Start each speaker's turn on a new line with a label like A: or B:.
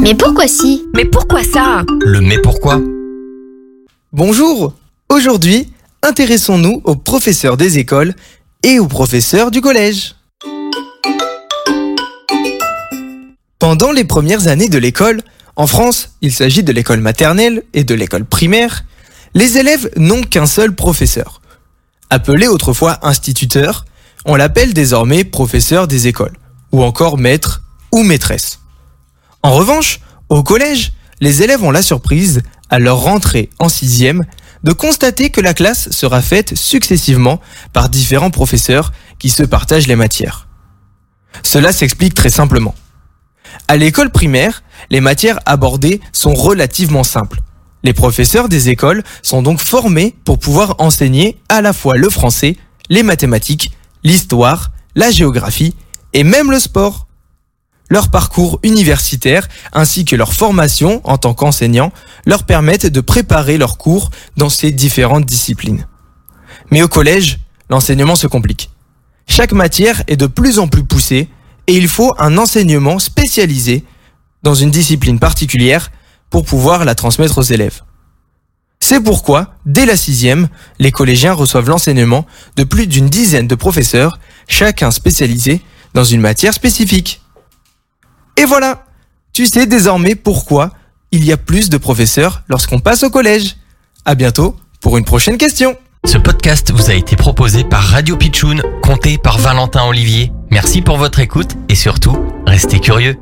A: Mais pourquoi si?
B: Mais pourquoi ça?
C: Le mais pourquoi?
D: Bonjour Aujourd'hui, intéressons-nous aux professeurs des écoles et aux professeurs du collège. Pendant les premières années de l'école, en France, il s'agit de l'école maternelle et de l'école primaire, les élèves n'ont qu'un seul professeur. Appelé autrefois instituteur, on l'appelle désormais professeur des écoles, ou encore maître ou maîtresse. En revanche, au collège, les élèves ont la surprise, à leur rentrée en sixième, de constater que la classe sera faite successivement par différents professeurs qui se partagent les matières. Cela s'explique très simplement. À l'école primaire, les matières abordées sont relativement simples. Les professeurs des écoles sont donc formés pour pouvoir enseigner à la fois le français, les mathématiques, l'histoire, la géographie et même le sport. Leur parcours universitaire ainsi que leur formation en tant qu'enseignant leur permettent de préparer leurs cours dans ces différentes disciplines. Mais au collège, l'enseignement se complique. Chaque matière est de plus en plus poussée et il faut un enseignement spécialisé dans une discipline particulière pour pouvoir la transmettre aux élèves. C'est pourquoi, dès la sixième, les collégiens reçoivent l'enseignement de plus d'une dizaine de professeurs, chacun spécialisé dans une matière spécifique. Et voilà, tu sais désormais pourquoi il y a plus de professeurs lorsqu'on passe au collège. À bientôt pour une prochaine question.
C: Ce podcast vous a été proposé par Radio Pitchoun, compté par Valentin Olivier. Merci pour votre écoute et surtout, restez curieux.